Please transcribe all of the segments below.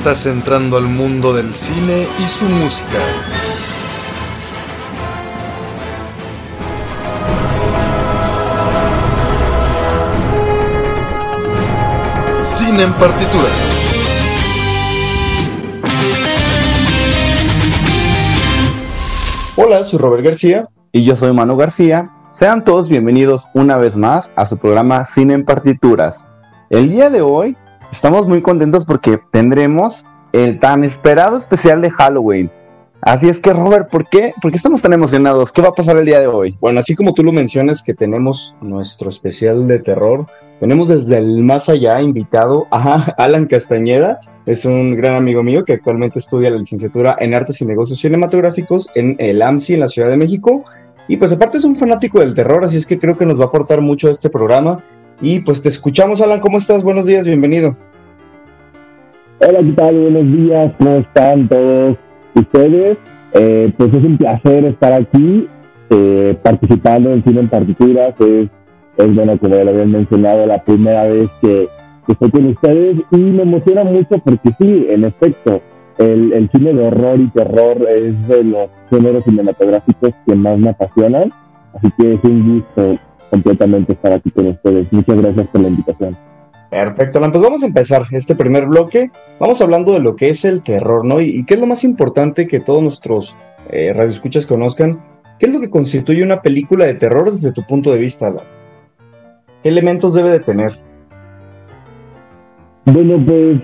Estás entrando al mundo del cine y su música. Cine en partituras. Hola, soy Robert García. Y yo soy Manu García. Sean todos bienvenidos una vez más a su programa Cine en Partituras. El día de hoy estamos muy contentos porque tendremos el tan esperado especial de Halloween. Así es que, Robert, ¿por qué? ¿por qué estamos tan emocionados? ¿Qué va a pasar el día de hoy? Bueno, así como tú lo mencionas que tenemos nuestro especial de terror, tenemos desde el más allá invitado a Alan Castañeda. Es un gran amigo mío que actualmente estudia la licenciatura en Artes y Negocios Cinematográficos en el AMSI en la Ciudad de México. Y pues aparte es un fanático del terror, así es que creo que nos va a aportar mucho a este programa. Y pues te escuchamos, Alan, ¿cómo estás? Buenos días, bienvenido. Hola, ¿qué tal? Buenos días, ¿cómo están todos ustedes? Eh, pues es un placer estar aquí eh, participando en Cine en Partituras. Es, es, bueno, como ya lo habían mencionado, la primera vez que, que estoy con ustedes y me emociona mucho porque sí, en efecto, el, el cine de horror y terror es de los géneros cinematográficos que más me apasionan. Así que es un gusto completamente estar aquí con ustedes. Muchas gracias por la invitación. Perfecto, Alan, pues vamos a empezar este primer bloque. Vamos hablando de lo que es el terror, ¿no? Y, y qué es lo más importante que todos nuestros eh, radioescuchas conozcan. ¿Qué es lo que constituye una película de terror desde tu punto de vista, Alan? ¿Qué elementos debe de tener? Bueno, pues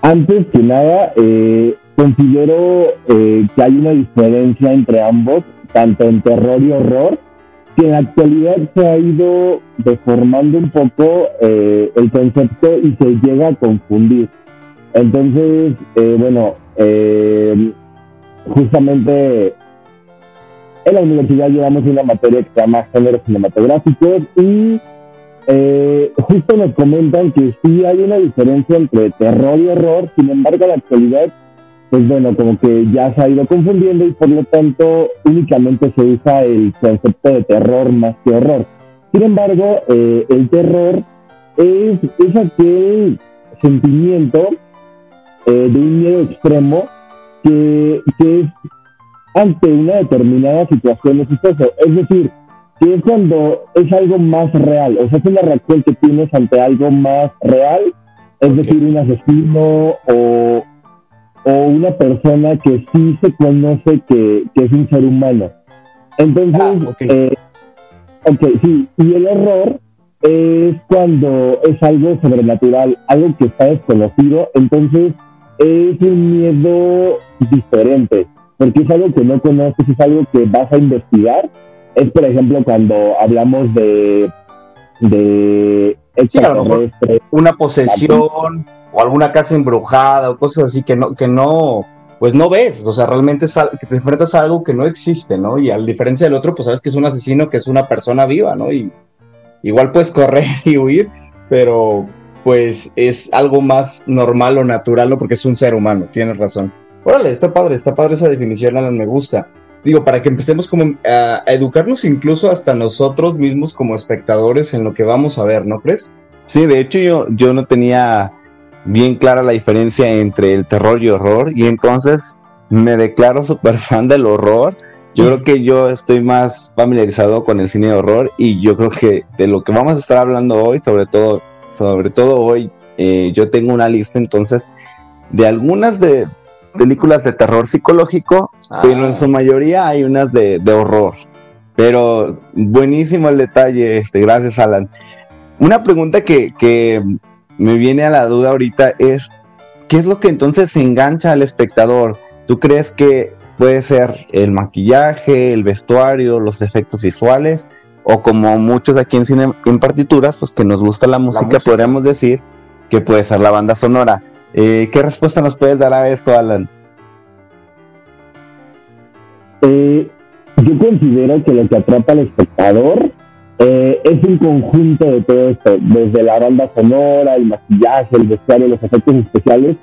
antes que nada, eh, considero eh, que hay una diferencia entre ambos, tanto en terror y horror que en la actualidad se ha ido deformando un poco eh, el concepto y se llega a confundir. Entonces, eh, bueno, eh, justamente en la universidad llevamos una materia que se llama géneros cinematográficos y justo nos comentan que sí hay una diferencia entre terror y horror, sin embargo, en la actualidad pues bueno, como que ya se ha ido confundiendo y por lo tanto únicamente se usa el concepto de terror más que horror. Sin embargo, eh, el terror es, es aquel sentimiento eh, de un miedo extremo que, que, es ante una determinada situación o suceso. Es decir, que es cuando es algo más real, o sea, es una reacción que tienes ante algo más real, es okay. decir, un asesino o o una persona que sí se conoce que, que es un ser humano. Entonces, ah, okay. Eh, ok, sí, y el horror es cuando es algo sobrenatural, algo que está desconocido, entonces es un miedo diferente, porque es algo que no conoces, es algo que vas a investigar. Es, por ejemplo, cuando hablamos de, de sí, a lo mejor una posesión o alguna casa embrujada o cosas así que no, que no, pues no ves, o sea, realmente es que te enfrentas a algo que no existe, ¿no? Y a diferencia del otro, pues sabes que es un asesino, que es una persona viva, ¿no? Y igual puedes correr y huir, pero pues es algo más normal o natural, ¿no? Porque es un ser humano, tienes razón. Órale, está padre, está padre esa definición, Alan, me gusta. Digo, para que empecemos como a, a educarnos incluso hasta nosotros mismos como espectadores en lo que vamos a ver, ¿no crees? Sí, de hecho yo, yo no tenía bien clara la diferencia entre el terror y horror y entonces me declaro súper fan del horror. Yo creo que yo estoy más familiarizado con el cine de horror y yo creo que de lo que vamos a estar hablando hoy, sobre todo, sobre todo hoy, eh, yo tengo una lista entonces de algunas de películas de terror psicológico, ah. pero en su mayoría hay unas de, de, horror. Pero buenísimo el detalle, este, gracias Alan. Una pregunta que, que me viene a la duda ahorita es, ¿qué es lo que entonces engancha al espectador? ¿Tú crees que puede ser el maquillaje, el vestuario, los efectos visuales? o como muchos aquí en cine en partituras, pues que nos gusta la música, música. podríamos decir que puede ser la banda sonora. Eh, ¿Qué respuesta nos puedes dar a esto, Alan? Eh, yo considero que lo que atrapa al espectador eh, es un conjunto de todo esto, desde la banda sonora, el maquillaje, el vestuario, los efectos especiales.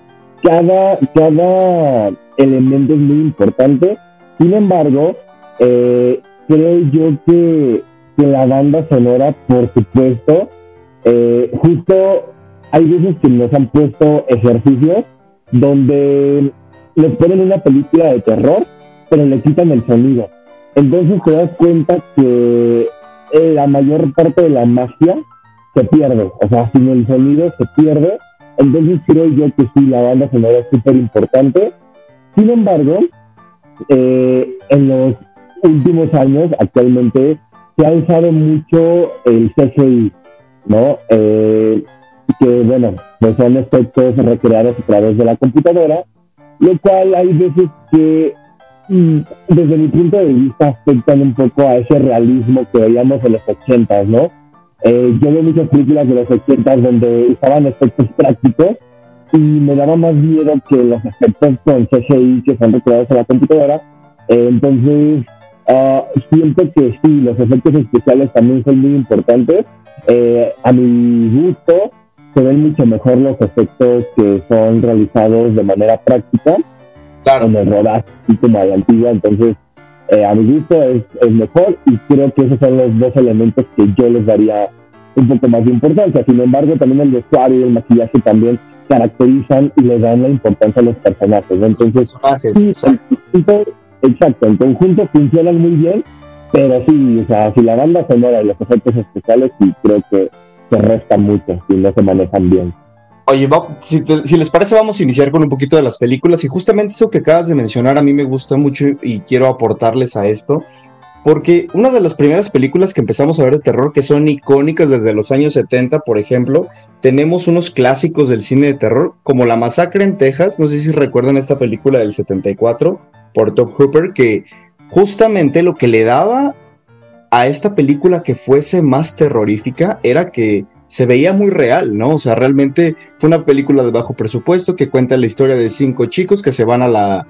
Cada, cada elemento es muy importante. Sin embargo, eh, creo yo que, que la banda sonora, por supuesto, eh, justo hay veces que nos han puesto ejercicios donde nos ponen una película de terror, pero le quitan el sonido. Entonces te das cuenta que la mayor parte de la magia se pierde. O sea, sin el sonido se pierde. Entonces creo yo que sí, la banda sonora es súper importante. Sin embargo, eh, en los últimos años, actualmente, se ha usado mucho el CGI, ¿no? Eh, que, bueno, pues son efectos recreados a través de la computadora, lo cual hay veces que, desde mi punto de vista, afectan un poco a ese realismo que veíamos en los 80, ¿no? Eh, yo veo muchas películas de los 80 donde usaban efectos prácticos y me daba más miedo que los efectos con CGI que son recreados en la computadora. Eh, entonces, ah, siento que sí, los efectos especiales también son muy importantes. Eh, a mi gusto, se ven mucho mejor los efectos que son realizados de manera práctica Claro. en el rodaje, como a la antigua. Entonces, eh, a mi gusto es, es mejor y creo que esos son los dos elementos que yo les daría un poco más de importancia. Sin embargo, también el vestuario y el maquillaje también caracterizan y le dan la importancia a los personajes. ¿no? Entonces, Personajes, sí, exacto. en conjunto- exacto, en conjunto funcionan muy bien, pero sí, o sea, si la banda sonora y los efectos especiales, sí creo que se restan mucho si no se manejan bien. Oye, si les parece, vamos a iniciar con un poquito de las películas. Y justamente eso que acabas de mencionar a mí me gusta mucho y quiero aportarles a esto. Porque una de las primeras películas que empezamos a ver de terror, que son icónicas desde los años 70, por ejemplo, tenemos unos clásicos del cine de terror, como La Masacre en Texas. No sé si recuerdan esta película del 74 por Top Hooper, que justamente lo que le daba a esta película que fuese más terrorífica era que se veía muy real, ¿no? O sea, realmente fue una película de bajo presupuesto que cuenta la historia de cinco chicos que se van a la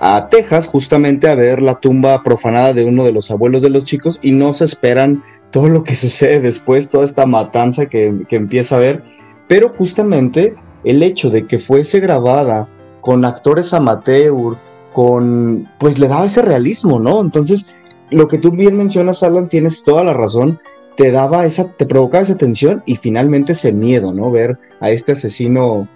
a Texas justamente a ver la tumba profanada de uno de los abuelos de los chicos y no se esperan todo lo que sucede después, toda esta matanza que, que empieza a ver, pero justamente el hecho de que fuese grabada con actores amateur, con, pues le daba ese realismo, ¿no? Entonces, lo que tú bien mencionas, Alan, tienes toda la razón, te daba esa, te provocaba esa tensión y finalmente ese miedo, ¿no? Ver a este asesino,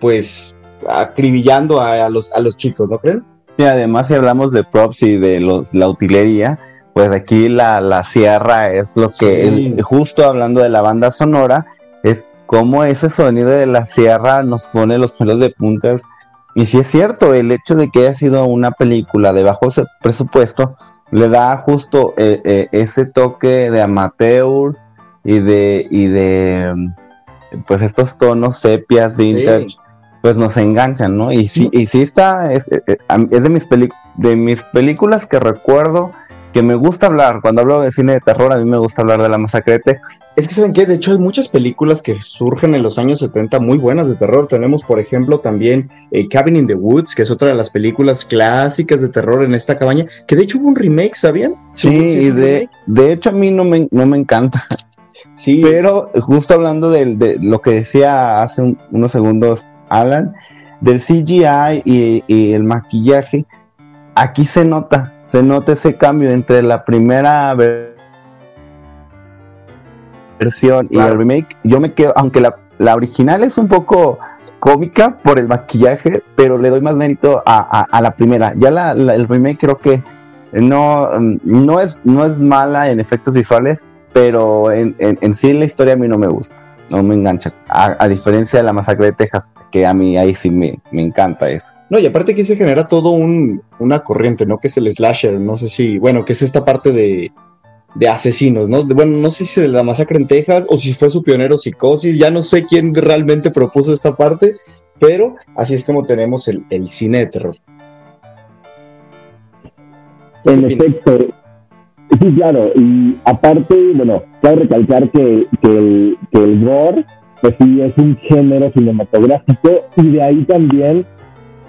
pues, acribillando a, a los, a los chicos, ¿no creen? Y además, si hablamos de props y de los, la utilería, pues aquí la, la sierra es lo que, Sí. el- justo hablando de la banda sonora, es como ese sonido de la sierra nos pone los pelos de puntas. Y si es cierto, el hecho de que haya sido una película de bajo presupuesto le da justo eh, eh, ese toque de amateurs y de, y de pues estos tonos sepias, vintage, Sí. pues nos enganchan, ¿no? Y sí, y sí está, es, eh, es de, mis peli- de mis películas que recuerdo que me gusta hablar. Cuando hablo de cine de terror, a mí me gusta hablar de la masacre de Texas. Es que saben que de hecho hay muchas películas que surgen en los años 70 muy buenas de terror. Tenemos, por ejemplo, también eh, Cabin in the Woods, que es otra de las películas clásicas de terror en esta cabaña, que de hecho hubo un remake, ¿sabían? Sí, y de, de hecho a mí no me, no me encanta. Sí, Pero justo hablando de, lo que decía hace un- unos segundos Alan, del CGI y, y el maquillaje, aquí se nota, se nota ese cambio entre la primera ver- versión y el remake. Yo me quedo, aunque la, la original es un poco cómica por el maquillaje, pero le doy más mérito a, a- a la primera. Ya la, la- el remake creo que no, no, es, no es mala en efectos visuales, pero en, en, en sí la historia a mí no me gusta, no me engancha. A, a diferencia de la masacre de Texas, que a mí ahí sí me, me encanta eso. No, y aparte aquí se genera todo un, una corriente, ¿no? Que es el slasher, no sé si, bueno, que es esta parte de, de asesinos, ¿no? De- bueno, no sé si de la masacre en Texas o si fue su pionero Psicosis, ya no sé quién realmente propuso esta parte, pero así es como tenemos el, el cine de terror. ¿Tú En opinas? efecto, Sí, claro, y aparte, bueno, cabe recalcar que, que el gore, pues sí, es un género cinematográfico y de ahí también,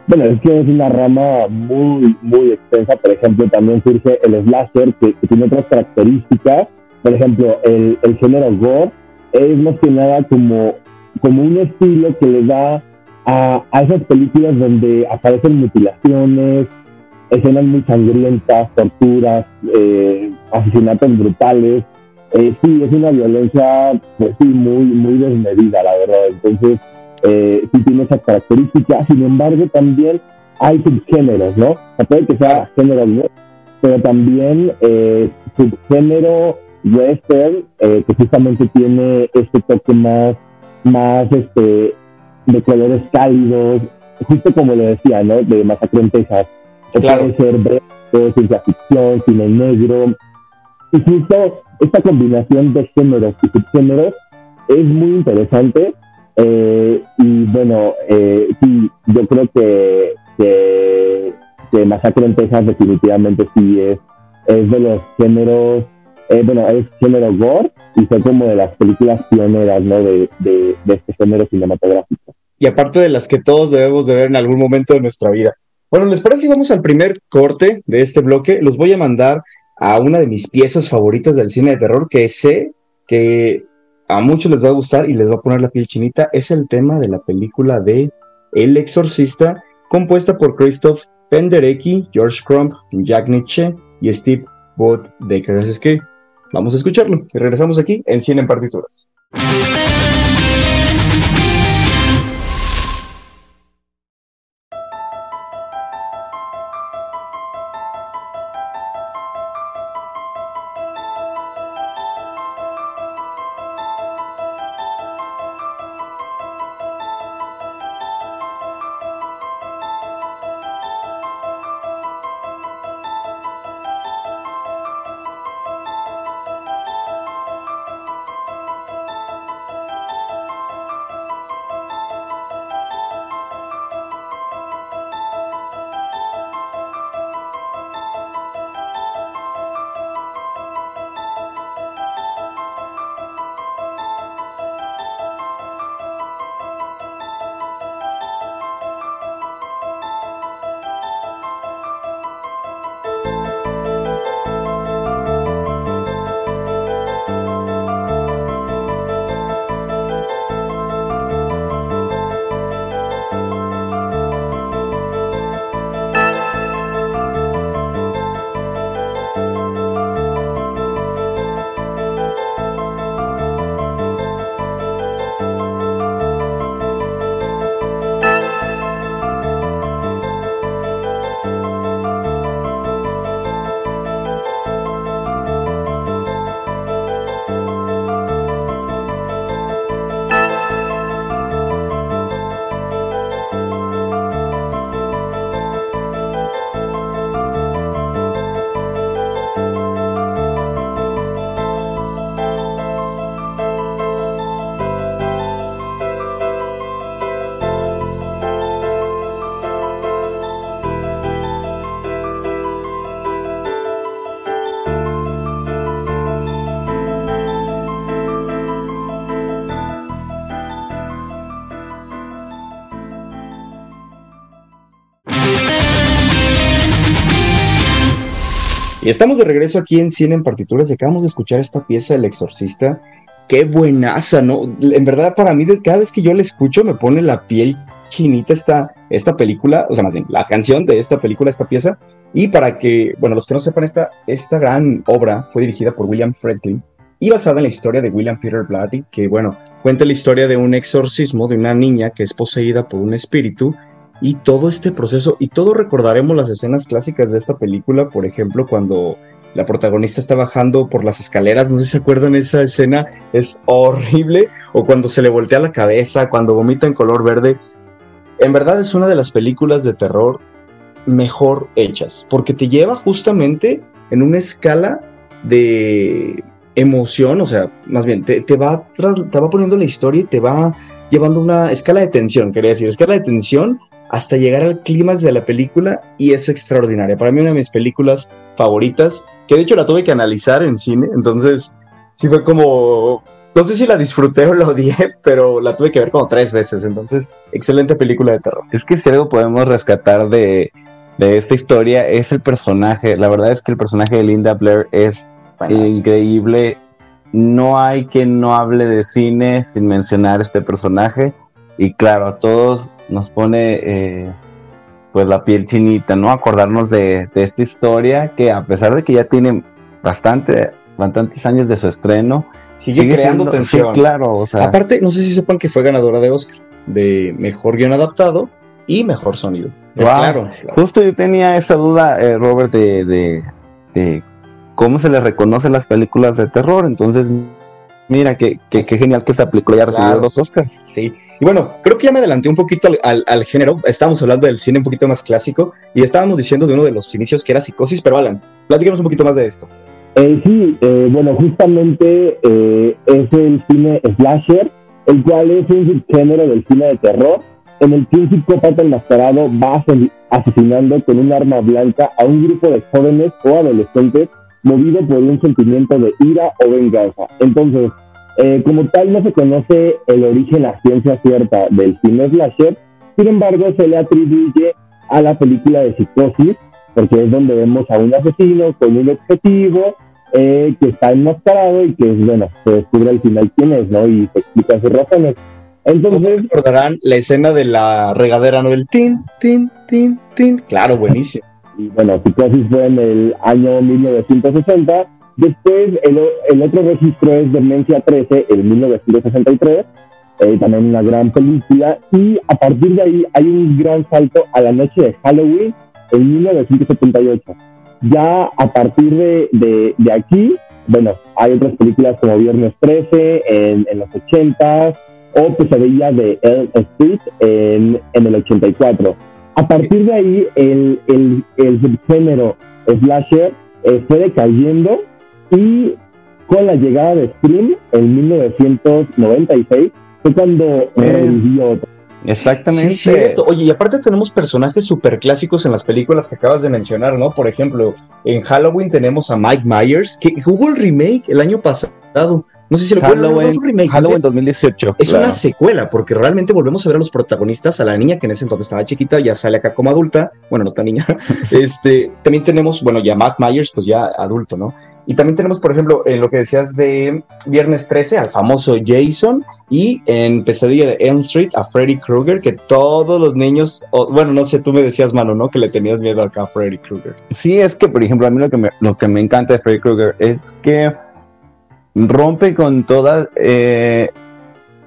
bueno, es que es una rama muy, muy extensa, por ejemplo, también surge el slasher, que, que tiene otras características, por ejemplo, el, el género gore es más que nada como, como un estilo que le da a, a esas películas donde aparecen mutilaciones, escenas muy sangrientas, torturas, eh, asesinatos brutales. Eh, sí, es una violencia, pues sí, muy, muy desmedida, la verdad. Entonces, eh, sí tiene esas características. Sin embargo, también hay subgéneros, ¿no? O puede que sea género pero también eh, subgénero western, eh, que justamente tiene este toque más, más este, de colores cálidos, justo como le decía, ¿no? De Masacre en Texas Claro. puede ser blanco, ciencia ficción, cine negro. Y justo esta combinación de géneros y subgéneros es muy interesante. eh, y bueno, eh, sí, yo creo que, que, que Masacre en Texas definitivamente sí es, es de los géneros, eh, bueno, es género gore y fue como de las películas pioneras, ¿no? De, de, de este género cinematográfico. y aparte de las que todos debemos de ver en algún momento de nuestra vida. Bueno, ¿les parece si vamos al primer corte de este bloque? Los voy a mandar a una de mis piezas favoritas del cine de terror que sé que a muchos les va a gustar y les va a poner la piel chinita. Es el tema de la película de El Exorcista, compuesta por Christoph Penderecki, George Crumb, Jack Nietzsche y Steve Decker. Así es que vamos a escucharlo y regresamos aquí en Cine en Partituras. Estamos de regreso aquí en Cine en Partituras y acabamos de escuchar esta pieza del Exorcista. Qué buenaza, ¿no? En verdad, para mí, cada vez que yo la escucho, me pone la piel chinita esta, esta película, o sea, más bien, la canción de esta película, esta pieza. Y para que, bueno, los que no sepan, esta, esta gran obra fue dirigida por William Friedkin y basada en la historia de William Peter Blatty, que, bueno, cuenta la historia de un exorcismo de una niña que es poseída por un espíritu y todo este proceso, y todos recordaremos las escenas clásicas de esta película, por ejemplo, cuando la protagonista está bajando por las escaleras, no sé si se acuerdan esa escena, es horrible, o cuando se le voltea la cabeza, cuando vomita en color verde. En verdad es una de las películas de terror mejor hechas, porque te lleva justamente en una escala de emoción, o sea, más bien, te, te va, te va poniendo la historia y te va llevando una escala de tensión, quería decir, escala de tensión hasta llegar al clímax de la película y es extraordinaria. Para mí una de mis películas favoritas, que de hecho la tuve que analizar en cine, entonces sí fue como, no sé si la disfruté o la odié, pero la tuve que ver como tres veces, entonces excelente película de terror. Es que si algo podemos rescatar de, de esta historia es el personaje. La verdad es que el personaje de Linda Blair es increíble. No hay quien no hable de cine sin mencionar este personaje. Y claro, a todos nos pone eh, pues la piel chinita, ¿no? Acordarnos de, de, esta historia que a pesar de que ya tiene bastante, bastantes años de su estreno, sigue, sigue creando siendo, tensión. Sí, claro, o sea. Aparte, no sé si sepan que fue ganadora de Oscar, de mejor guion adaptado y mejor sonido. Wow. Claro, claro, Justo yo tenía esa duda, eh, Robert, de, de, de, cómo se le reconoce las películas de terror. Entonces, mira, qué, qué, qué genial que esta película haya recibido Claro. dos Oscars. Sí. Y bueno, creo que ya me adelanté un poquito al, género. Estábamos hablando del cine un poquito más clásico y estábamos diciendo de uno de los inicios que era psicosis, pero Alan, platícanos un poquito más de esto. Eh, sí, eh, bueno, justamente eh, es el cine slasher, el cual es un subgénero del cine de terror, en el que un psicópata enmascarado va ase- asesinando con un arma blanca a un grupo de jóvenes o adolescentes movido por un sentimiento de ira o venganza. Entonces, eh, como tal, no se conoce el origen a ciencia cierta del cine slasher, sin embargo, se le atribuye a la película de Psicosis, porque es donde vemos a un asesino con un objetivo eh, que está enmascarado y que, bueno, se descubre al final quién es, ¿no? Y se explica sus razones. Entonces, recordarán la escena de la regadera, ¿no? Del tin, tin, tin, tin. Claro, buenísimo. y bueno, Psicosis fue en el año 1960. Después, el, el otro registro es Demencia 13, en 1963. eh, también una gran película. Y a partir de ahí hay un gran salto a la noche de Halloween en 1978. Ya a partir de, de, de aquí, bueno, hay otras películas como Viernes 13 en, en los 80 o Pesadilla de Elm Street en, en el 84. A partir de ahí, el, el, el subgénero slasher eh, fue decayendo y con la llegada de Scream en 1996 fue cuando revivió otro. Exactamente. Sí, cierto. Oye, y aparte tenemos personajes súper clásicos en las películas que acabas de mencionar, ¿no? Por ejemplo, en Halloween tenemos a Mike Myers, que hubo el remake el año pasado. No sé si lo recuerdan, no, no Halloween, es un remake, Halloween es- 2018. Es claro. una secuela, porque realmente volvemos a ver a los protagonistas, a la niña que en ese entonces estaba chiquita, ya sale acá como adulta, bueno, no tan niña. este, también tenemos, bueno, ya Matt Myers, pues ya adulto, ¿no? Y también tenemos, por ejemplo, en lo que decías de Viernes 13, al famoso Jason, y en Pesadilla de Elm Street a Freddy Krueger, que todos los niños, bueno, no sé, tú me decías, mano, ¿no? Que le tenías miedo acá a Freddy Krueger. Sí, es que, por ejemplo, a mí lo que me, lo que me encanta de Freddy Krueger es que rompe con toda eh,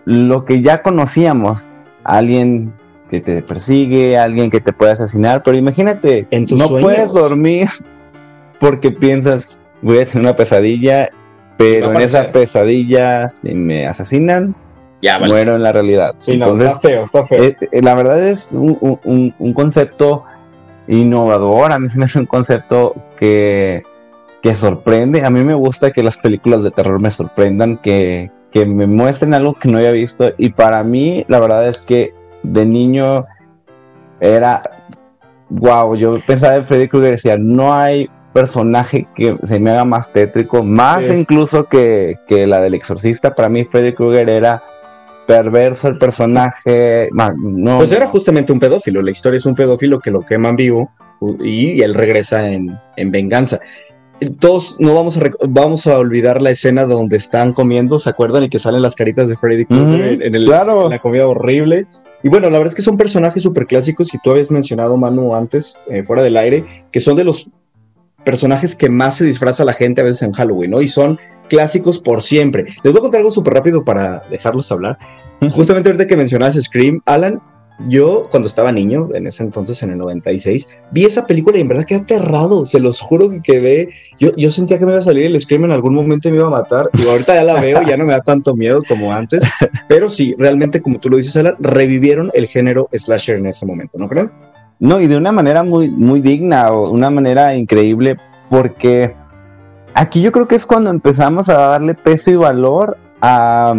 lo que ya conocíamos. Alguien que te persigue, alguien que te puede asesinar, pero imagínate, En tus no sueños. puedes dormir porque piensas, voy a tener una pesadilla, pero en esa pesadilla, si me asesinan, Ya, muero en la realidad. Sí, no, Entonces, está feo, está feo. eh, eh, la verdad es un, un- un- concepto innovador, a mí me hace un concepto que, que sorprende, a mí me gusta que las películas de terror me sorprendan, que, que me muestren algo que no había visto y para mí la verdad es que de niño era, wow, yo pensaba en Freddy Krueger y decía, no hay personaje que se me haga más tétrico, más Sí. incluso que, que la del exorcista, para mí Freddy Krueger era perverso el personaje, no, Pues era justamente un pedófilo. La historia es un pedófilo que lo queman vivo y, él regresa en, en venganza. Todos no vamos a, vamos a olvidar la escena donde están comiendo, ¿se acuerdan? Y que salen las caritas de Freddy Krueger en, en el- claro. en la comida horrible. Y bueno, la verdad es que son personajes súper clásicos que tú habías mencionado, Manu, antes, eh, fuera del aire, que son de los personajes que más se disfraza la gente a veces en Halloween, ¿no? Y son clásicos por siempre. Les voy a contar algo súper rápido para dejarlos hablar. Justamente ahorita que mencionabas Scream, Alan, yo cuando estaba niño, en ese entonces, en el 96, vi esa película y en verdad quedé aterrado, se los juro que quedé, yo, yo sentía que me iba a salir el Scream en algún momento y me iba a matar, y ahorita ya la veo, ya no me da tanto miedo como antes, pero sí, realmente como tú lo dices, Alan, revivieron el género slasher en ese momento, ¿no creen? No, y de una manera muy, muy digna o una manera increíble, porque aquí yo creo que es cuando empezamos a darle peso y valor a,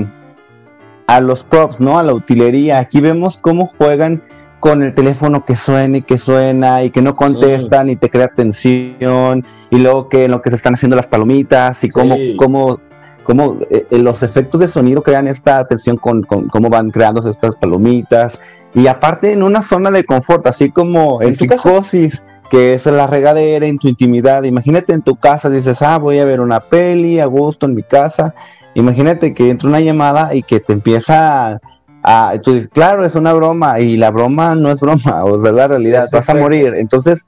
a los props, ¿no? A la utilería. Aquí vemos cómo juegan con el teléfono que suena y que suena y que no contestan y te crea tensión. Y luego que en lo que se están haciendo las palomitas y cómo, Sí. cómo, cómo eh, eh, los efectos de sonido crean esta atención con, con cómo van creándose estas palomitas. Y aparte en una zona de confort, así como en, En casa. psicosis, que es la regadera, en tu intimidad. Imagínate en tu casa, dices, ah, voy a ver una peli a gusto en mi casa. Imagínate que entra una llamada y que te empieza a... tú dices, claro, es una broma y la broma no es broma, o sea, la realidad, Es vas a morir. Entonces,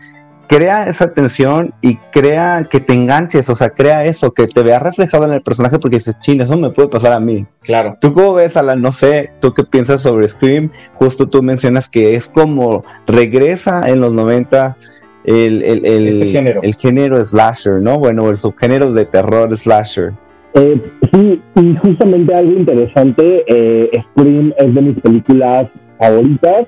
crea esa tensión y crea que te enganches, o sea, crea eso, que te veas reflejado en el personaje porque dices, ching, eso me puede pasar a mí. Claro. ¿Tú cómo ves, Alan? No sé, ¿tú qué piensas sobre Scream? Justo tú mencionas que es como regresa en los 90 el, el, el, Este género. el género slasher, ¿no? Bueno, el subgénero de terror slasher. Eh, sí, y justamente algo interesante, eh, Scream es de mis películas favoritas,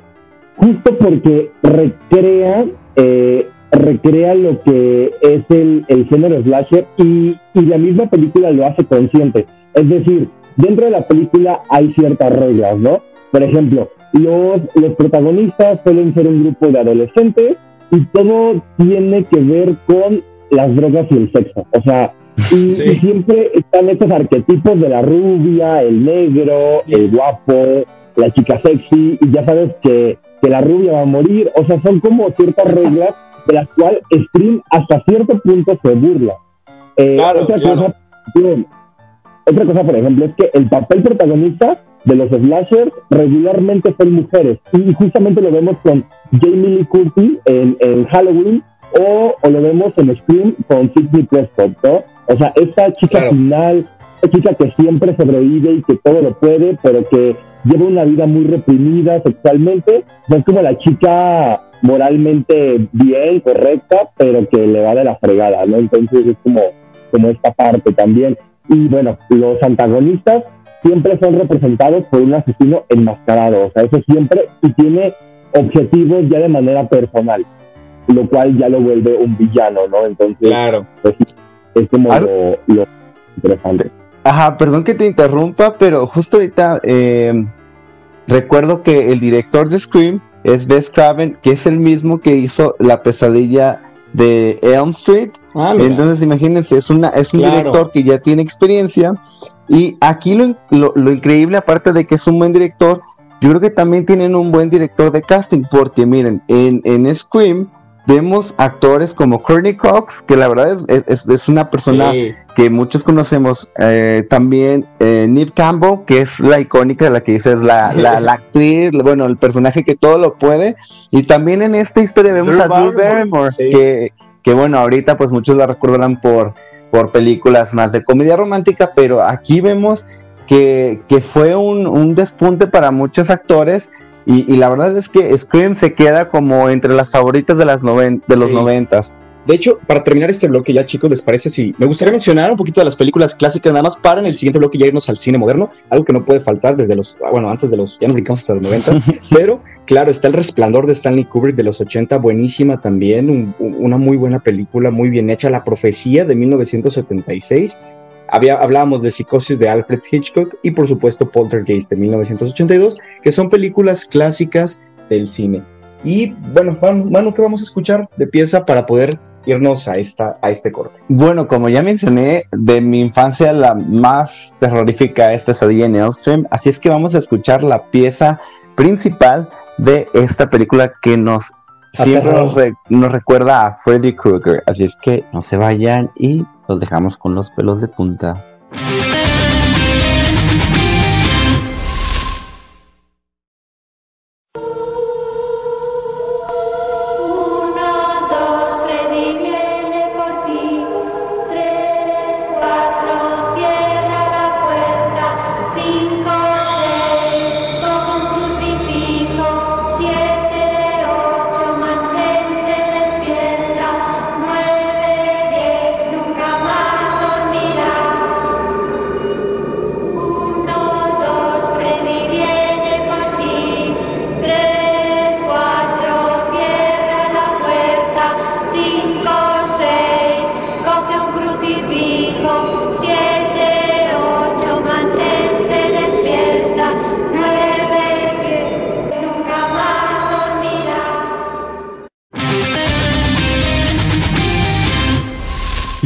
justo porque recrea, eh, recrea lo que es el, el género slasher y, y la misma película lo hace consciente. Es decir, dentro de la película hay ciertas reglas, ¿no? Por ejemplo, los, los protagonistas suelen ser un grupo de adolescentes y todo tiene que ver con las drogas y el sexo. O sea, y, Sí. y siempre están estos arquetipos de la rubia, el negro, el guapo, la chica sexy, y ya sabes que, que la rubia va a morir. O sea, son como ciertas reglas de las cuales Scream hasta cierto punto se burla. Eh, Claro, otra, claro. Cosa, bien, otra cosa, por ejemplo, es que el papel protagonista de los slashers regularmente son mujeres. Y justamente lo vemos con Jamie Lee Curtis en, en Halloween o, o lo vemos en Scream con Sidney Prescott, ¿no? O sea, esta chica Claro. final, esta chica que siempre sobrevive y que todo lo puede, pero que lleva una vida muy reprimida sexualmente, no es como la chica moralmente bien, correcta, pero que le va de la fregada, ¿no? Entonces es como, como esta parte también. Y bueno, los antagonistas siempre son representados por un asesino enmascarado, o sea, eso siempre, y tiene objetivos ya de manera personal, lo cual ya lo vuelve un villano, ¿no? Entonces, Claro. pues, es como lo interesante. Ajá, perdón que te interrumpa, pero justo ahorita eh, recuerdo que el director de Scream es Wes Craven, que es el mismo que hizo la pesadilla de Elm Street. Ah. Entonces, imagínense, es, una, es un Claro. director que ya tiene experiencia. Y aquí lo, lo- lo increíble, aparte de que es un buen director, yo creo que también tienen un buen director de casting, porque miren, en, en Scream vemos actores como Courtney Cox, que la verdad es, es, es una persona Sí. que muchos conocemos. eh, también eh, Neve Campbell, que es la icónica la que dices, la, la, la actriz, bueno, el personaje que todo lo puede. Y también en esta historia vemos Drew a Drew Barrymore, Barrymore, sí. que, que bueno, ahorita pues muchos la recordarán por, por películas más de comedia romántica, pero aquí vemos que, que fue un, un despunte para muchos actores. Y, y la verdad es que Scream se queda como entre las favoritas de, las noven- de los Sí. noventas. De hecho, para terminar este bloque ya, chicos, ¿les parece si me gustaría mencionar un poquito de las películas clásicas nada más para en el siguiente bloque ya irnos al cine moderno? Algo que no puede faltar desde los, ah, bueno, antes de los, ya nos brincamos hasta los 90, pero claro, está El Resplandor de Stanley Kubrick de los 80, buenísima también, un- una muy buena película, muy bien hecha, La Profecía de 1976. Había, hablábamos de Psicosis de Alfred Hitchcock y por supuesto Poltergeist de 1982, que son películas clásicas del cine. Y bueno, Manu, Manu, ¿qué vamos a escuchar de pieza para poder irnos a, esta, a este corte? Bueno, como ya mencioné, de mi infancia la más terrorífica es Pesadilla en Elm Street, así es que vamos a escuchar la pieza principal de esta película que nos siempre nos, re- nos recuerda a Freddy Krueger, así es que no se vayan y los dejamos con los pelos de punta.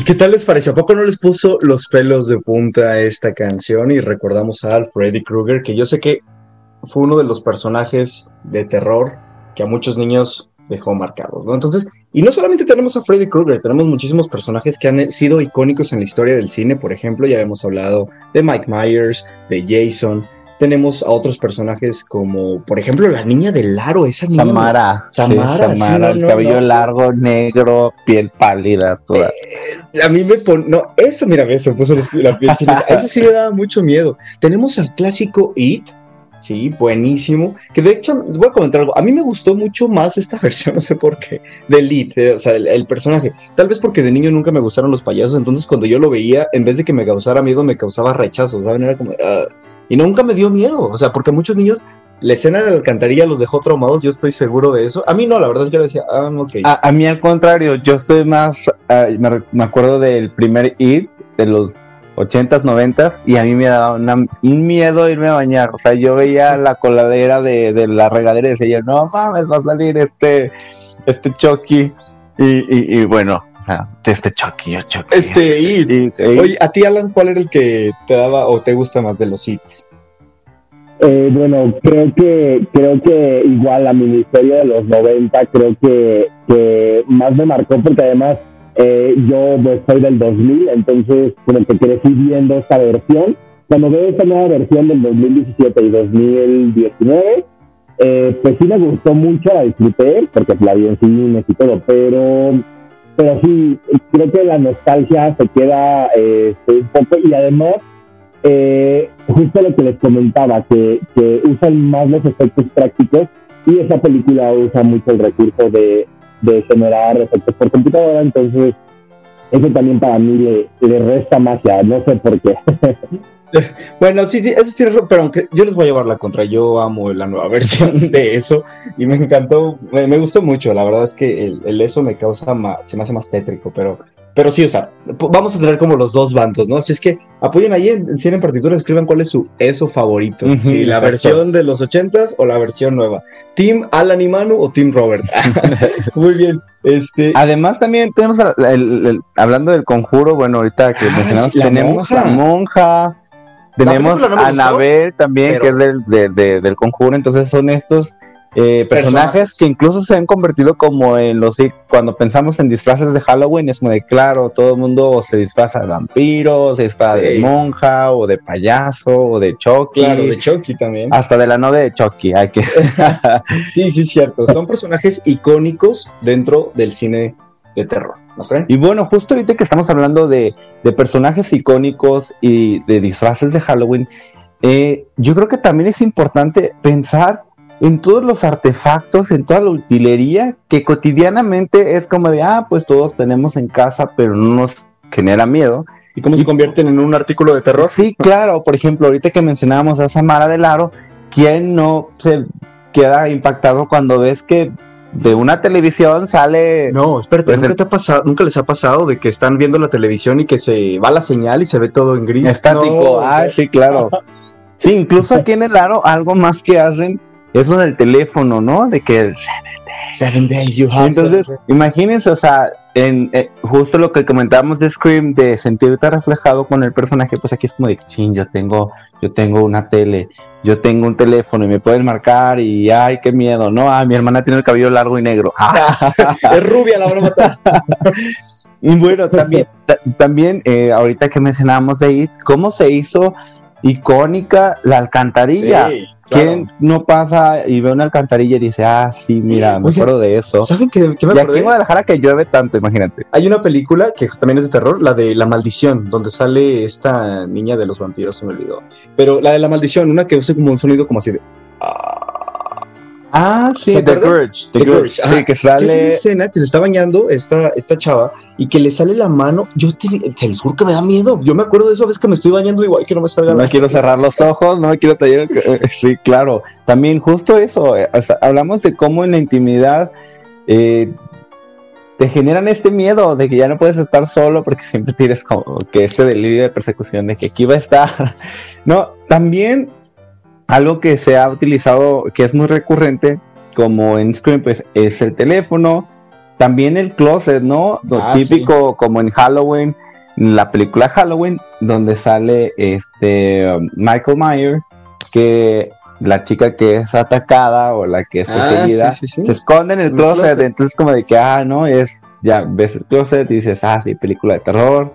¿Y qué tal les pareció? ¿A poco no les puso los pelos de punta esta canción? Y recordamos a Freddy Krueger, que yo sé que fue uno de los personajes de terror que a muchos niños dejó marcados, ¿no? Entonces, y no solamente tenemos a Freddy Krueger, tenemos muchísimos personajes que han sido icónicos en la historia del cine, por ejemplo, ya hemos hablado de Mike Myers, de Jason, tenemos a otros personajes como, por ejemplo, la niña del aro, esa niña. Samara. sí, Samara, sí, Samara, no, el cabello no. largo, negro, piel pálida, toda. A mí me pone. No, eso, mira, se puso la piel chinita. Eso sí me daba mucho miedo. Tenemos al clásico It. Sí, buenísimo. Que de hecho, voy a comentar algo. A mí me gustó mucho más esta versión, no sé por qué, del It, eh, o sea, el, personaje. Tal vez porque de niño nunca me gustaron los payasos, entonces cuando yo lo veía, en vez de que me causara miedo, me causaba rechazo, ¿saben? Era como. ah, y nunca me dio miedo, o sea, porque muchos niños. La escena de la alcantarilla los dejó traumados, yo estoy seguro de eso. A mí no, la verdad es que yo decía, ah, ok. A, a mí al contrario, yo estoy más, ah, me, me acuerdo del primer IT de los 80s, 90s y a mí me daba una- un miedo irme a bañar. O sea, yo veía la coladera de, de la regadera y decía, yo, no mames, va a salir este, este Chucky. Y, y, y bueno, o sea, este Chucky, yo Chucky. Este It. Oye, a ti, Alan, ¿cuál era el que te daba o te gusta más de los hits? Eh, bueno, creo que creo que igual la miniserie de los 90 creo que, que más me marcó porque además eh, yo pues, soy del 2000, entonces como que crecí viendo esta versión. Cuando veo esta nueva versión del 2017 y 2019, eh, pues sí me gustó mucho, la disfruté porque la vi en cines y todo, pero pero sí, creo que la nostalgia se queda eh, un poco y además eh, justo lo que les comentaba, que, que usan más los efectos prácticos y esa película usa mucho el recurso de, de generar efectos por computadora, entonces eso también para mí le, le resta magia, no sé por qué. Bueno, sí, sí, eso sí, pero aunque yo les voy a llevar la contra, yo amo la nueva versión de eso y me encantó, me, me gustó mucho, la verdad es que el, el eso me causa más, se me hace más tétrico, pero, pero sí, o sea, vamos a tener como los dos bandos, ¿no? Así es que apoyen ahí en, en Cine en escriban cuál es su eso favorito, sí, la exacto. versión de los ochentas o la versión nueva, Team Alan y Manu o Team Robert. Muy bien, este... Además también tenemos, el- el- hablando del conjuro, bueno, ahorita que Ah, mencionamos, la tenemos monja. la monja, tenemos no a Anabel también, pero- que es del, de- de- del conjuro, entonces son estos eh, personajes, Personajes. que incluso se han convertido como en los, cuando pensamos en disfraces de Halloween, es de claro, todo el mundo se disfraza de vampiro, se disfraza Sí. de monja, o de payaso, o de Chucky. Claro, de Chucky también. Hasta de la novia de Chucky, hay que... Sí, sí, cierto. Son personajes icónicos dentro del cine de terror. Y bueno, justo ahorita que estamos hablando de, de personajes icónicos y de disfraces de Halloween, eh, yo creo que también es importante pensar en todos los artefactos, en toda la utilería que cotidianamente es como de, ah, pues todos tenemos en casa, pero no nos genera miedo. ¿Y cómo se convierten en un artículo de terror? Sí, claro, por ejemplo, ahorita que mencionábamos a Samara del Aro, ¿quién no se queda impactado cuando ves que de una televisión sale... No, espérate, Pues ¿nunca, el- te ha pasado, ¿nunca les ha pasado de que están viendo la televisión y que se va la señal y se ve todo en gris? Estático, No, ah, sí, claro. Sí, incluso aquí en el aro, algo más que hacen es lo del teléfono, ¿no? De que Seven days you have entonces, seven imagínense, o sea, en eh, justo lo que comentábamos de Scream, de sentirte reflejado con el personaje, pues aquí es como de, ching, yo tengo, yo tengo una tele, yo tengo un teléfono y me pueden marcar y ay, qué miedo, ¿no? Ah, mi hermana tiene el cabello largo y negro. Es rubia la broma. está. Y bueno, también, ta- también eh, ahorita que mencionábamos de It, ¿cómo se hizo icónica la alcantarilla? Sí, claro. ¿Quién no pasa y ve una alcantarilla y dice, ah, sí, mira, me Oye, acuerdo de eso? ¿Saben qué, qué me Y aquí en Guadalajara que llueve tanto, imagínate. Hay una película que también es de terror, la de La Maldición, donde sale esta niña de los vampiros, se me olvidó. Pero la de La Maldición, una que hace como un sonido como así de... Ah, sí, ¿Se The? Grudge. The The Grudge, Grudge, sí, que hay una sale... escena que se está bañando esta, esta chava y que le sale la mano. Yo te, te juro que me da miedo. Yo me acuerdo de eso a veces que me estoy bañando igual que no me salga No la me quiero cerrar los ojos, no me quiero tallar Sí, claro. También justo eso, eh, o sea, hablamos de cómo en la intimidad eh, te generan este miedo de que ya no puedes estar solo porque siempre tienes como que este delirio de persecución de que aquí va a estar. No, también algo que se ha utilizado, que es muy recurrente, como en Scream, pues es el teléfono. también el closet, ¿no? Lo Ah, típico como en Halloween, en la película Halloween, donde sale este um, Michael Myers, que la chica que es atacada o la que es Ah, poseída sí, sí, sí. se esconde en el En el closet, closet. entonces como de que, ah, no, es, ya ves el closet y dices, ah, sí, película de terror,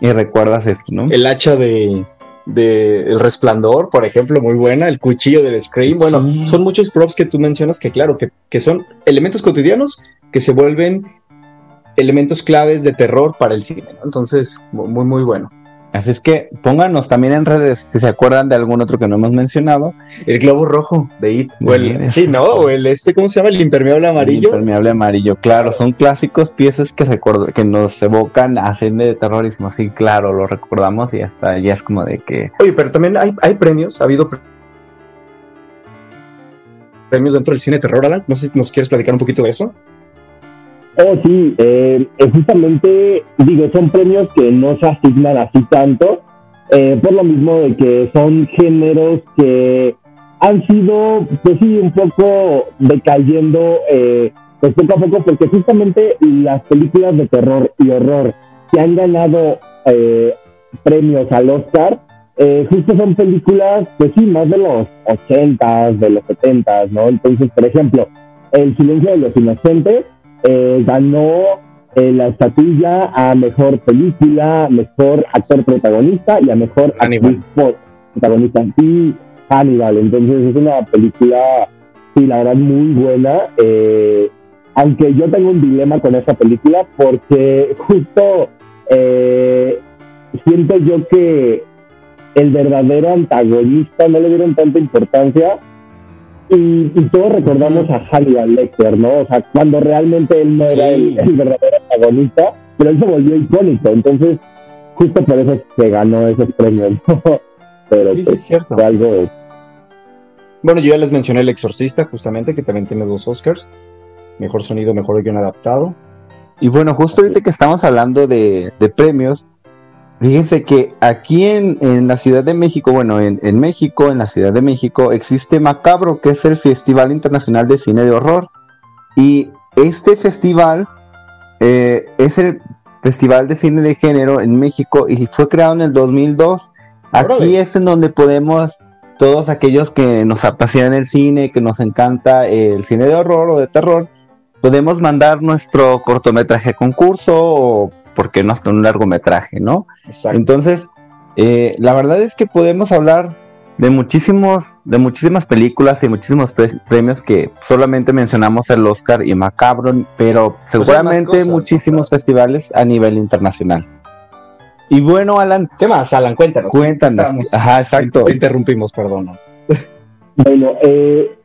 y recuerdas esto, ¿no? El hacha de, de El Resplandor, por ejemplo, muy buena. El cuchillo del Scream. Bueno, Sí. son muchos props que tú mencionas que, claro, que, que son elementos cotidianos que se vuelven elementos claves de terror para el cine. ¿no? Entonces, mu- muy, muy bueno. Así es que pónganos también en redes si se acuerdan de algún otro que no hemos mencionado. El globo rojo de It. O el, sí, ¿no? O el este, ¿cómo se llama? El impermeable amarillo. Impermeable amarillo, claro, son clásicos piezas que recuerdo, que nos evocan a cine de terror y decimos, sí, claro, lo recordamos y hasta ya es como de que Oye, pero también hay, hay premios, ha habido pre- premios dentro del cine de terror, Alan. No sé si nos quieres platicar un poquito de eso. Oh, sí, eh, eh, justamente, digo, son premios que no se asignan así tanto, eh, por lo mismo de que son géneros que han sido, pues sí, un poco decayendo, eh, pues poco a poco, porque justamente las películas de terror y horror que han ganado eh, premios al Oscar, eh, justo son películas, pues sí, más de los 80s, de los 70s, ¿no? Entonces, por ejemplo, El silencio de los inocentes eh, ganó eh, la estatuilla a mejor película, mejor actor protagonista y a mejor actriz protagonista. Y Hannibal, entonces es una película, sí, la verdad, muy buena. eh, aunque yo tengo un dilema con esta película porque justo eh, siento yo que el verdadero antagonista no le dieron tanta importancia y, y todos recordamos a Hannibal Lecter, ¿no? O sea, cuando realmente él no era el, el verdadero antagonista, pero él se volvió icónico, entonces justo por eso se ganó esos premios, ¿no? Pero Sí, sí, pues, es cierto. fue algo Bueno, yo ya les mencioné El Exorcista, justamente, que también tiene dos Oscars. Mejor sonido, mejor guion adaptado. Y bueno, justo ahorita que estamos hablando de, de premios, fíjense que aquí en, en la Ciudad de México, bueno, en, en México, en la Ciudad de México, existe Macabro, que es el Festival Internacional de Cine de Horror. Y este festival eh, es el Festival de Cine de Género en México y fue creado en el 2002. Aquí es en donde podemos, todos aquellos que nos apasiona el cine, que nos encanta el cine de horror o de terror, podemos mandar nuestro cortometraje a concurso o, ¿por qué no, hasta un largometraje, no? Exacto. Entonces, eh, la verdad es que podemos hablar de muchísimos, de muchísimas películas y muchísimos pre- premios que solamente mencionamos el Oscar y Macabro, pero Pues seguramente cosas, muchísimos festivales a nivel internacional. Y bueno, Alan, ¿Qué más, Alan? Cuéntanos. cuéntanos. Estamos- Ajá, exacto. Te interrumpimos, perdón. Bueno, eh,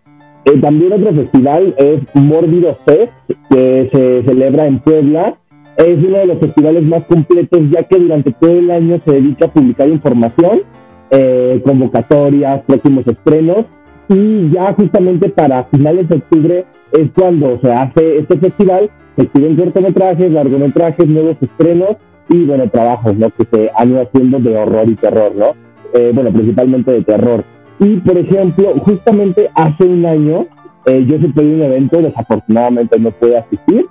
eh, también otro festival es Mórbido Fest, que se celebra en Puebla. Es uno de los festivales más completos, ya que durante todo el año se dedica a publicar información, eh, convocatorias, próximos estrenos. Y ya justamente para finales de octubre es cuando se hace este festival. Se exhiben cortometrajes, largometrajes, nuevos estrenos y, bueno, trabajos ¿no? que se han ido haciendo de horror y terror, ¿no? Eh, bueno, principalmente de terror. Y, por ejemplo, justamente hace un año eh, yo se pedí un evento, desafortunadamente no pude asistir.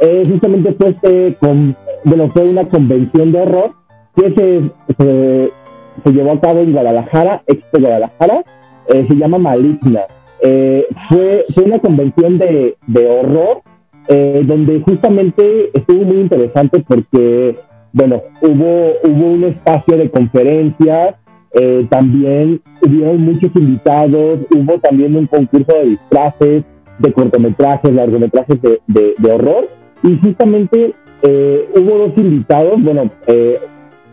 Eh, justamente fue, este, con, bueno, fue una convención de horror que se, se, se llevó a cabo en Guadalajara, Expo Guadalajara, eh, se llama Maligna. Eh, fue, fue una convención de, de horror eh, donde justamente estuvo muy interesante porque, bueno, hubo, hubo un espacio de conferencias, eh, también hubieron muchos invitados, hubo también un concurso de disfraces, de cortometrajes, largometrajes de, de, horror, y justamente eh, hubo dos invitados, bueno, eh,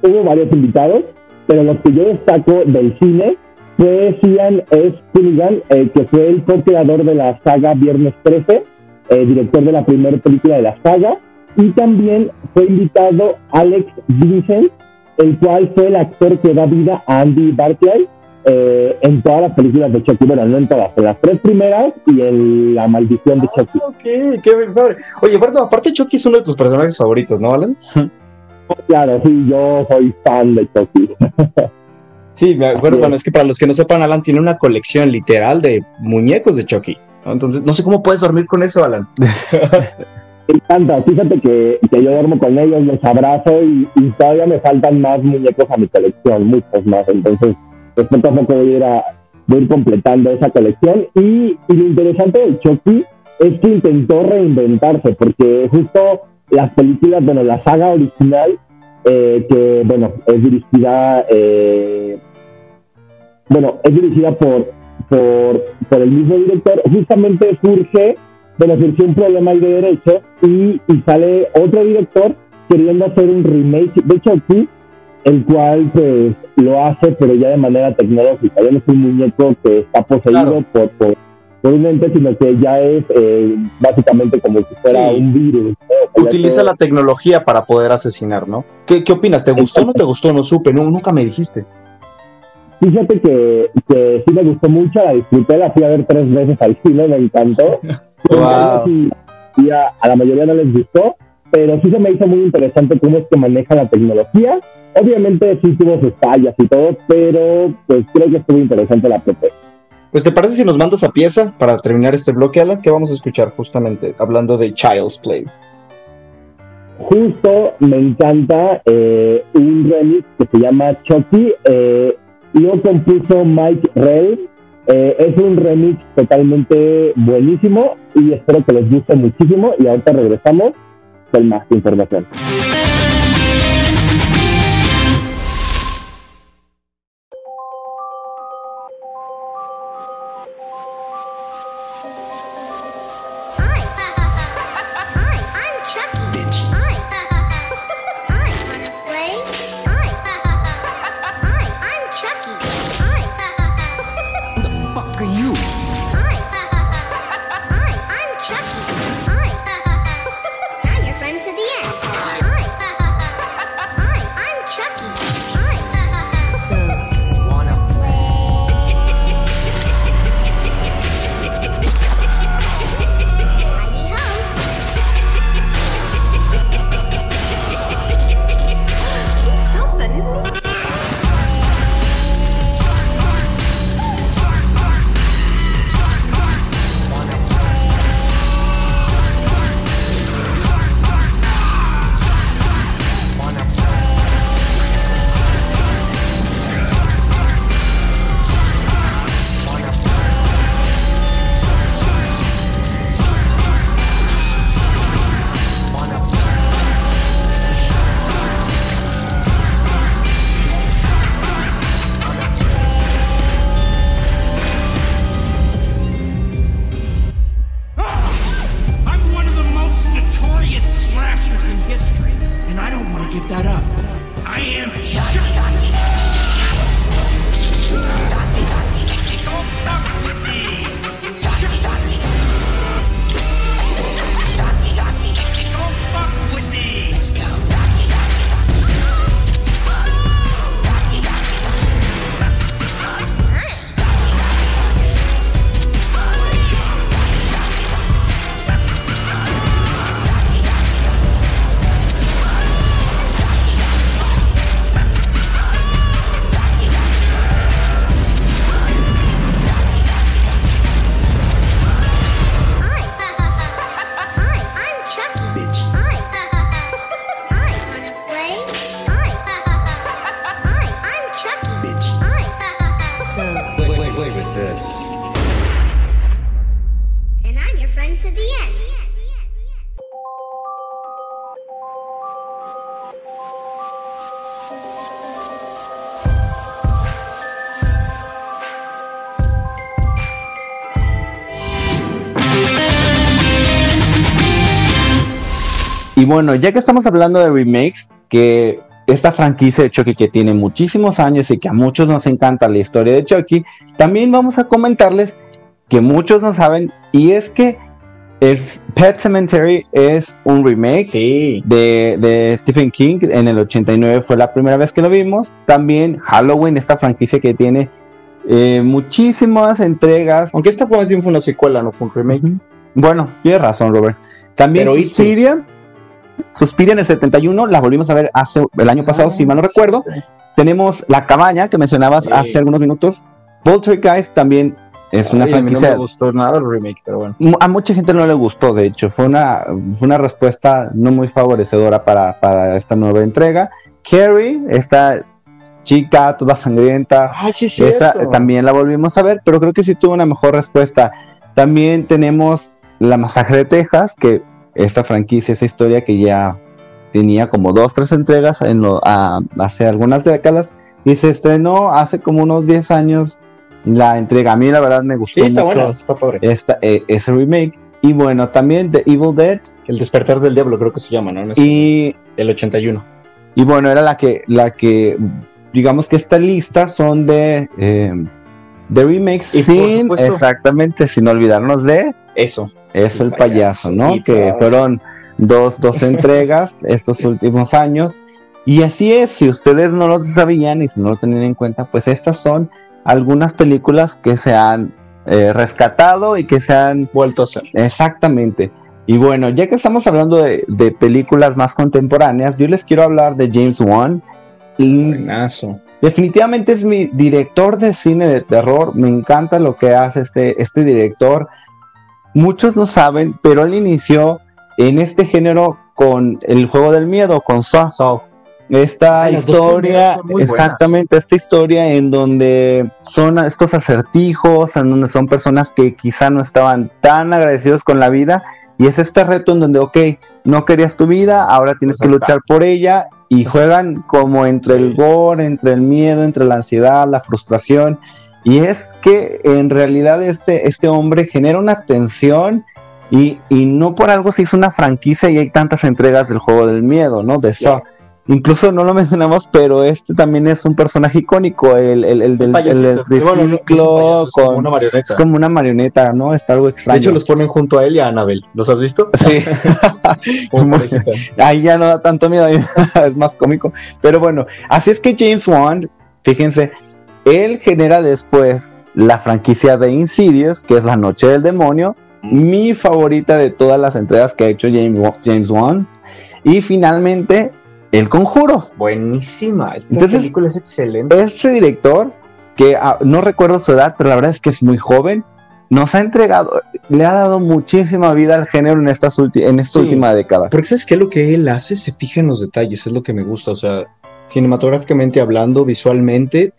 hubo varios invitados, pero los que yo destaco del cine fue Cian S. Cunningham, que fue el co-creador de la saga Viernes 13, eh, director de la primera película de la saga, y también fue invitado Alex Vincent, el cual fue el actor que da vida a Andy Barclay eh, en todas las películas de Chucky. Bueno, no en todas, en las tres primeras y en La Maldición de Chucky. Ok, qué padre. Oye, bueno, aparte Chucky es uno de tus personajes favoritos, ¿no, Alan? Claro, sí, yo soy fan de Chucky. Sí, me acuerdo. Bueno, es que para los que no sepan, Alan tiene una colección literal de muñecos de Chucky. Entonces, no sé cómo puedes dormir con eso, Alan. Me encanta, fíjate que, que yo duermo con ellos, los abrazo y, todavía me faltan más muñecos a mi colección, muchos más. Entonces, pues poco a poco voy a ir, a, ir completando esa colección. Y, lo interesante de Chucky es que intentó reinventarse, porque justo las películas, bueno, la saga original, eh, que bueno, es dirigida, eh, bueno, es dirigida por, por, por el mismo director, justamente surge bueno, surgió un problema ahí de derechos y, y sale otro director queriendo hacer un remake de Chucky, el cual pues lo hace pero ya de manera tecnológica, ya no es un muñeco que está poseído Claro. por, por, por un ente, sino que ya es eh, básicamente como si fuera Sí. un virus. Utiliza la tecnología para poder asesinar, ¿no? ¿Qué, qué opinas? ¿Te gustó o no te gustó? No supe, no, nunca me dijiste. Fíjate que, que sí me gustó mucho, la disfruté, la fui a ver tres veces al cine, me encantó. Wow. A, a la mayoría no les gustó, pero sí se me hizo muy interesante cómo es que maneja la tecnología. Obviamente sí tuvo sus fallas y todo, pero pues creo que estuvo interesante la propuesta. Pues te parece si nos mandas a pieza para terminar este bloque, Alan, que vamos a escuchar justamente hablando de Child's Play. Justo me encanta eh, un remix que se llama Chucky, eh, lo compuso Mike Rell. Eh, es un remix totalmente buenísimo y espero que les guste muchísimo. Y ahorita regresamos con más información. The end. Y bueno, ya que estamos hablando de remakes, que esta franquicia de Chucky que tiene muchísimos años y que a muchos nos encanta la historia de Chucky, también vamos a comentarles que muchos no saben y es que es Pet Cemetery es un remake Sí. de, de Stephen King en el 89 fue la primera vez que lo vimos. También Halloween, esta franquicia que tiene eh, muchísimas entregas. Aunque esta fue más bien fue una secuela, no fue un remake. Bueno, tienes razón, Robert. También Pero sí. Suspiria. Suspiria en el 71, la volvimos a ver hace el año pasado, Ah, si mal no recuerdo. Tenemos La Cabaña, que mencionabas hace algunos minutos. Poltergeist también Es una Ay, a mí no franquicia me gustó nada el remake, pero bueno. A mucha gente no le gustó, de hecho, fue una, fue una respuesta no muy favorecedora para, para esta nueva entrega. Carrie, esta chica toda sangrienta, Ah, sí, sí. esa también la volvimos a ver, pero creo que sí tuvo una mejor respuesta. También tenemos La Masacre de Texas, que esta franquicia, esa historia que ya tenía como dos, tres entregas en lo- a- hace algunas décadas y se estrenó hace como unos 10 años la entrega. A mí la verdad me gustó Sí, está mucho bueno, está padre. esta, eh, ese remake. Y bueno, también The Evil Dead. El despertar del diablo, creo que se llama, ¿no? Este- Y, el 81. y bueno, era la que, la que, digamos que esta lista son de, eh, de remakes Y sin, exactamente, sin olvidarnos de Eso. eso, el El payaso, payaso, ¿no? Que fueron dos, dos entregas estos últimos años. Y así es, si ustedes no lo sabían y si no lo tenían en cuenta, pues estas son algunas películas que se han eh, rescatado y que se han Vuelto a ser. Exactamente. Y bueno, ya que estamos hablando de, de películas más contemporáneas, yo les quiero hablar de James Wan. Buenazo. definitivamente es mi director de cine de terror. Me encanta lo que hace este, este director. Muchos no saben, pero él inició en este género con el juego del miedo, con Saw. Esta Ay, dos historia, exactamente, esta historia en donde son estos acertijos, en donde son personas que quizá no estaban tan agradecidos con la vida, y es este reto en donde, ok, no querías tu vida, ahora tienes Pues que está. luchar por ella, y juegan como entre el gore, entre el miedo, entre la ansiedad, la frustración, y es que en realidad este, este hombre genera una tensión. Y, y no por algo se hizo una franquicia y hay tantas entregas del juego del miedo, ¿no? De Saw. Incluso no lo mencionamos, pero este también es un personaje icónico, el, el, el del, el Payasito. del Bueno, no, no es un triciclo payaso, es como una marioneta. es como una marioneta, ¿no? Está algo De extraño. hecho, los ponen junto a él y a Annabelle. ¿Los has visto? Sí, ahí ya no da tanto miedo, es más cómico. Pero bueno, así es que James Wan, fíjense, él genera después la franquicia de Insidious, que es La Noche del Demonio, mi favorita de todas las entregas que ha hecho James, James Wan. Y finalmente, El Conjuro. Buenísima. Esta Entonces- película es excelente. Este director, que ah, no recuerdo su edad, pero la verdad es que es muy joven, nos ha entregado, le ha dado muchísima vida al género en, estas en esta Sí. última década. Porque sabes que lo que él hace se fija en los detalles, es lo que me gusta. O sea, cinematográficamente hablando, visualmente,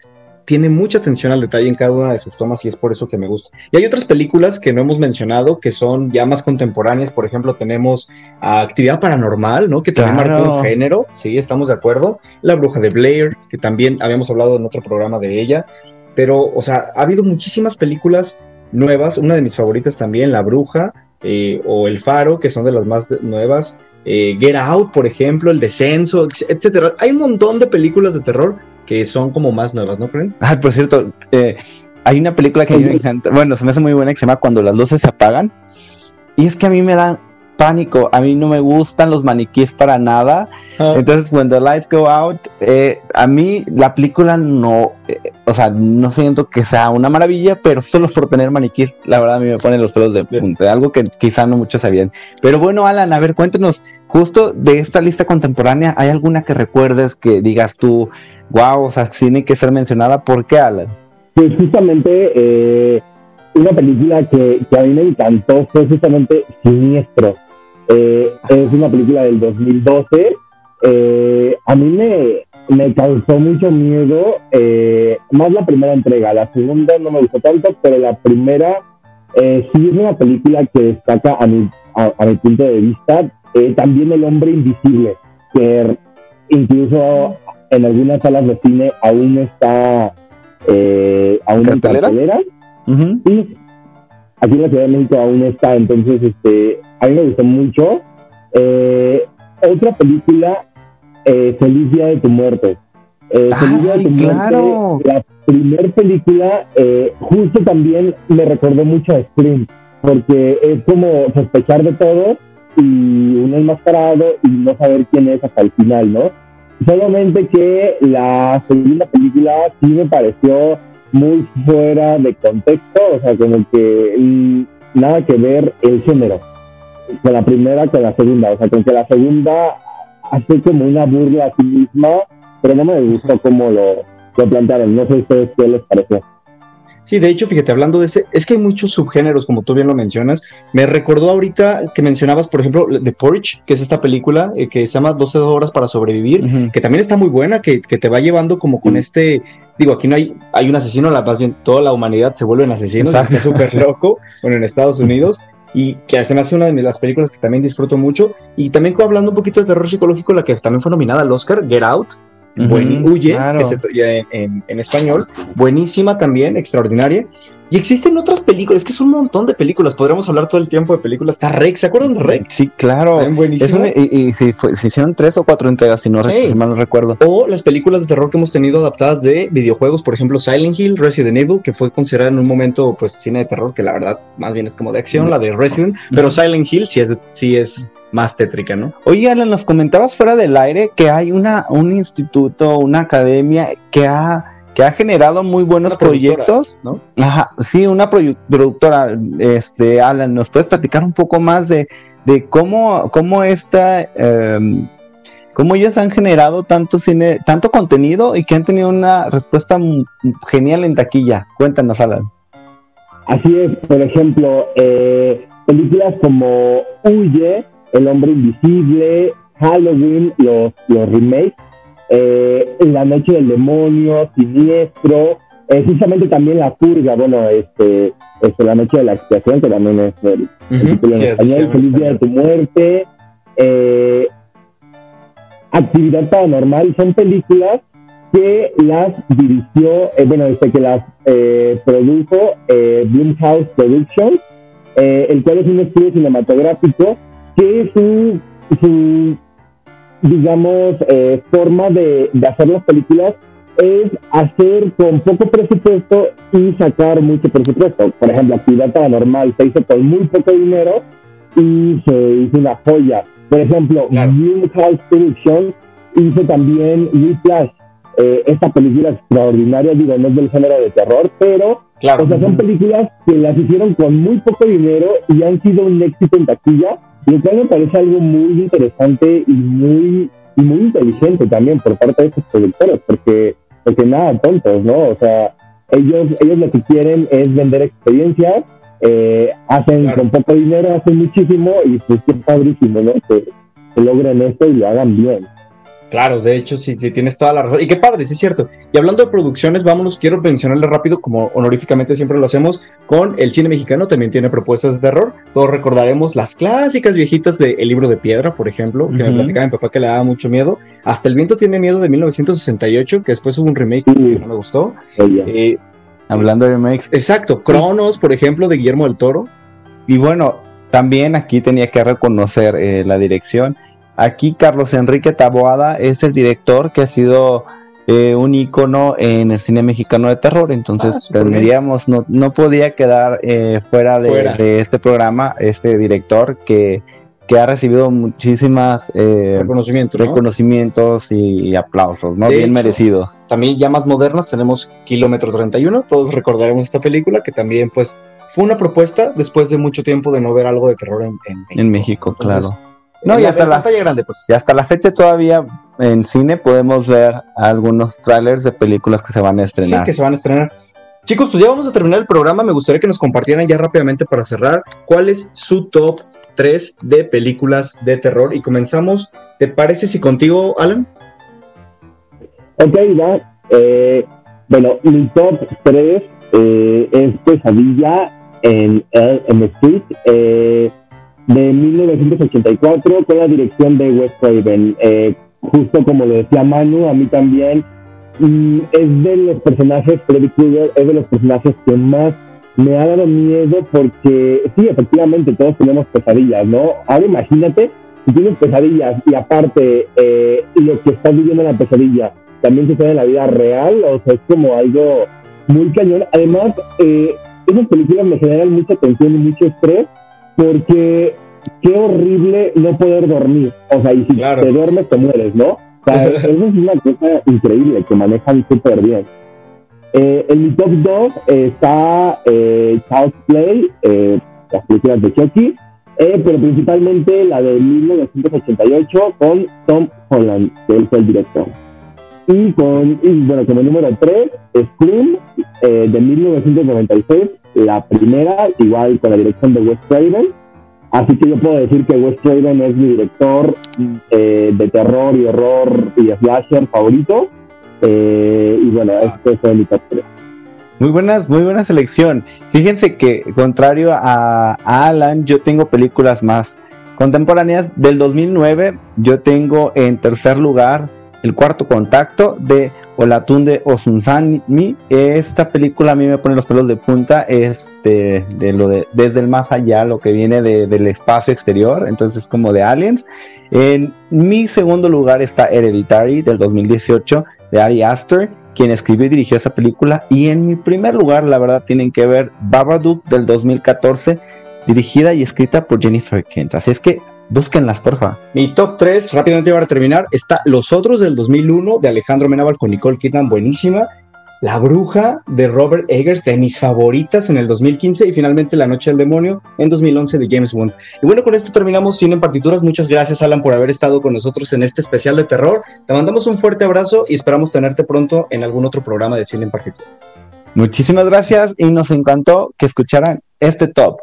tiene mucha atención al detalle en cada una de sus tomas y es por eso que me gusta. Y hay otras películas que no hemos mencionado que son ya más contemporáneas. Por ejemplo, tenemos a Actividad Paranormal, ¿no? Que también Claro. marcó un género. Sí, estamos de acuerdo. La Bruja de Blair, que también habíamos hablado en otro programa de ella. Pero, o sea, ha habido muchísimas películas nuevas. Una de mis favoritas también, La Bruja eh, o El Faro, que son de las más nuevas. Eh, Get Out, por ejemplo, El Descenso, etcétera. Hay un montón de películas de terror que son como más nuevas, ¿no creen? Ay, por cierto, eh, hay una película que a mí me encanta, bueno, se me hace muy buena que se llama Cuando las luces se apagan. Y es que a mí me dan pánico, a mí no me gustan los maniquíes para nada. Entonces, when the lights go out, eh, a mí la película no, eh, o sea, no siento que sea una maravilla, pero solo por tener maniquíes, la verdad a mí me ponen los pelos de punta, algo que quizá no muchos sabían. Pero bueno, Alan, a ver, cuéntenos, justo de esta lista contemporánea, ¿hay alguna que recuerdes que digas tú, wow, o sea, tiene que ser mencionada? ¿Por qué, Alan? Pues justamente eh, una película que, que a mí me encantó fue justamente Siniestro. Eh, es una película del 2012. Eh, a mí me, me causó mucho miedo, eh, más la primera entrega. La segunda no me gustó tanto, pero la primera eh, sí es una película que destaca a mi, a, a mi punto de vista. Eh, también El Hombre Invisible, que incluso en algunas salas de cine aún está eh, aún en ¿Cartelera? cartelera. Ujú. Sí, aquí en la Ciudad de México aún está, entonces este, a mí me gustó mucho. Eh, otra película, eh, Feliz Día de tu Muerte. Eh, Ah, Feliz Día de sí, Muerte, claro. La primera película, eh, justo también me recordó mucho a Scream, porque es como sospechar de todo y uno enmascarado y no saber quién es hasta el final, ¿no? Solamente que la segunda película sí me pareció muy fuera de contexto, o sea, como que mm, nada que ver el género con la primera con la segunda, o sea, con que la segunda hace como una burla a sí misma, pero no me gustó cómo lo, lo plantearon, no sé ustedes qué les pareció. Sí, de hecho, fíjate, hablando de ese, es que hay muchos subgéneros, como tú bien lo mencionas. Me recordó ahorita que mencionabas, por ejemplo, The Purge, que es esta película eh, que se llama 12 horas para sobrevivir, Ujú. que también está muy buena, que, que te va llevando como con este, digo, aquí no hay, hay un asesino, la, más bien toda la humanidad se vuelven asesinos, Exacto. está súper loco, bueno, en Estados Unidos, y que me hace una de las películas que también disfruto mucho, y también hablando un poquito de terror psicológico, la que también fue nominada al Oscar, Get Out, Buen- Huye, claro. que se en, en- en español, buenísima también, extraordinaria. Y existen otras películas, es que es un montón de películas, podríamos hablar todo el tiempo de películas. Está Rex, ¿se acuerdan de Rex? Sí, claro. Es una- y y si, fue- si hicieron tres o cuatro entregas, si, no, si mal no recuerdo. O las películas de terror que hemos tenido adaptadas de videojuegos, por ejemplo, Silent Hill, Resident Evil, que fue considerada en un momento, pues, cine de terror, que la verdad, más bien es como de acción, la de Resident, pero Silent Hill sí es, sí es más tétrica, ¿no? Oye, Alan, nos comentabas fuera del aire que hay una, un instituto, una academia que ha, que ha generado muy buenos proyectos. ¿no? Ajá, sí, una productora. Este, Alan, ¿nos puedes platicar un poco más de, de cómo, cómo esta, em, cómo ellos han generado tanto cine, tanto contenido y que han tenido una respuesta genial en taquilla? Cuéntanos, Alan. Así es, por ejemplo, eh, películas como Huye, El Hombre Invisible, Halloween, los, los remakes, eh, La Noche del Demonio, Siniestro, eh, justamente también La Purga, bueno, este, este, La Noche de la Expiación, que también es el, título Sí, español, en Feliz Día de tu Muerte, eh, Actividad Paranormal, son películas que las dirigió, eh, bueno, este, que las eh, produjo eh, Blumhouse Productions, el cual es un estudio cinematográfico que su, su digamos, eh, forma de, de hacer las películas es hacer con poco presupuesto y sacar mucho presupuesto. Por ejemplo, Actividad Paranormal se hizo con muy poco dinero y se hizo una joya. Por ejemplo, Claro. Blumhouse Productions hizo también Whiplash, eh, esta película extraordinaria, digo, no es del género de terror, pero Claro. o sea, son películas que las hicieron con muy poco dinero y han sido un éxito en taquilla, lo cual me parece algo muy interesante y muy y muy inteligente también por parte de estos productores, porque, porque nada, tontos, ¿no? O sea, ellos, ellos lo que quieren es vender experiencias, eh, hacen Claro. con poco dinero, hacen muchísimo y pues es padrísimo, ¿no? Que, que logren esto y lo hagan bien. Claro, de hecho, sí, sí, tienes toda la razón. Y qué padre, sí es cierto. Y hablando de producciones, vámonos, quiero mencionarle rápido, como honoríficamente siempre lo hacemos, con el cine mexicano también tiene propuestas de terror. Todos recordaremos las clásicas viejitas de El libro de piedra, por ejemplo, que me Ujú. platicaba mi papá que le daba mucho miedo. Hasta El viento tiene miedo de 1968, que después hubo un remake Sí. que no me gustó. Oye. Eh, Hablando de remakes. exacto, Cronos, por ejemplo, de Guillermo del Toro. Y bueno, también aquí tenía que reconocer eh, la dirección. Aquí Carlos Enrique Taboada es el director que ha sido eh, un ícono en el cine mexicano de terror. Ah, Entonces tendríamos, no, no podía quedar eh, fuera, de, Fuera. de este programa, este director que, que ha recibido muchísimas eh, Reconocimiento, ¿no? reconocimientos y, aplausos, ¿no? De Bien hecho, merecidos. También ya más modernas tenemos Kilómetro 31, todos recordaremos esta película que también pues fue una propuesta después de mucho tiempo de no ver algo de terror en, en En México, Entonces, claro. No, en y la- hasta en la, pantalla grande pues. y hasta la fecha todavía en cine podemos ver algunos trailers de películas que se van a Sí, estrenar. que se van a estrenar. Chicos, pues ya vamos a terminar el programa. Me gustaría que nos compartieran ya rápidamente para cerrar cuál es su top 3 de películas de terror. Y comenzamos, ¿te parece si contigo, Alan? Ok, va. Eh, bueno, mi top 3 eh, es Pesadilla en Elm Street eh, de 1984 con la dirección de Wes Craven. Eh, justo como lo decía Manu, a mí también mm, es de los personajes, Freddy Krueger es de los personajes que más me ha dado miedo porque sí, efectivamente todos tenemos pesadillas, ¿no? Ahora imagínate si tienes pesadillas y aparte eh, lo que estás viviendo en la pesadilla también sucede en la vida real, o sea, es como algo muy cañón. Además, eh, esas películas me generan mucha tensión y mucho estrés porque qué horrible no poder dormir. O sea, y si Claro. te duermes te mueres, ¿no? O sea, eso es una cosa increíble que manejan súper bien. Eh, en mi top 2 está eh, Child's Play, eh, las películas de Chucky, eh, pero principalmente la de 1988 con Tom Holland, que él fue el director. Y con, y bueno, como número 3, Scream, eh, de 1996, la primera, igual con la dirección de Wes Craven. Así que yo puedo decir que Wes Craven es mi director eh, de terror y horror y slasher favorito. Eh, y bueno, este fue mi top 3. Muy buenas, muy buena selección. Fíjense que, contrario a, a Alan, yo tengo películas más contemporáneas. Del 2009, yo tengo en tercer lugar El Cuarto Contacto de Olatunde Osunsanmi. Esta película a mí me pone los pelos de punta. Es de, de lo de desde el más allá, lo que viene de- del espacio exterior. Entonces es como de aliens. En mi segundo lugar está Hereditary del 2018 de Ari Aster, quien escribió y dirigió esa película. Y en mi primer lugar, la verdad, tienen que ver Babadook del 2014, dirigida y escrita por Jennifer Kent. Así es que búsquenlas, porfa. Mi top 3, rápidamente para terminar, está Los Otros del 2001 de Alejandro Menábal con Nicole Kidman, buenísima. La Bruja de Robert Eggers, de mis favoritas en el 2015. Y finalmente La Noche del Demonio en 2011 de James Bond. Y bueno, con esto terminamos Cine en Partituras. Muchas gracias, Alan, por haber estado con nosotros en este especial de terror. Te mandamos un fuerte abrazo y esperamos tenerte pronto en algún otro programa de Cine en Partituras. Muchísimas gracias y nos encantó que escucharan este top.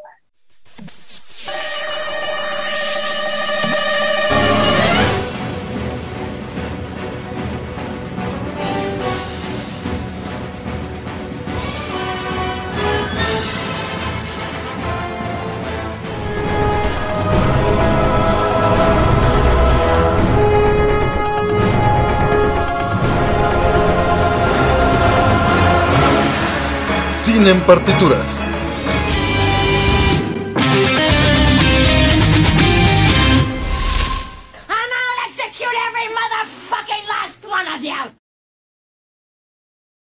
En partituras.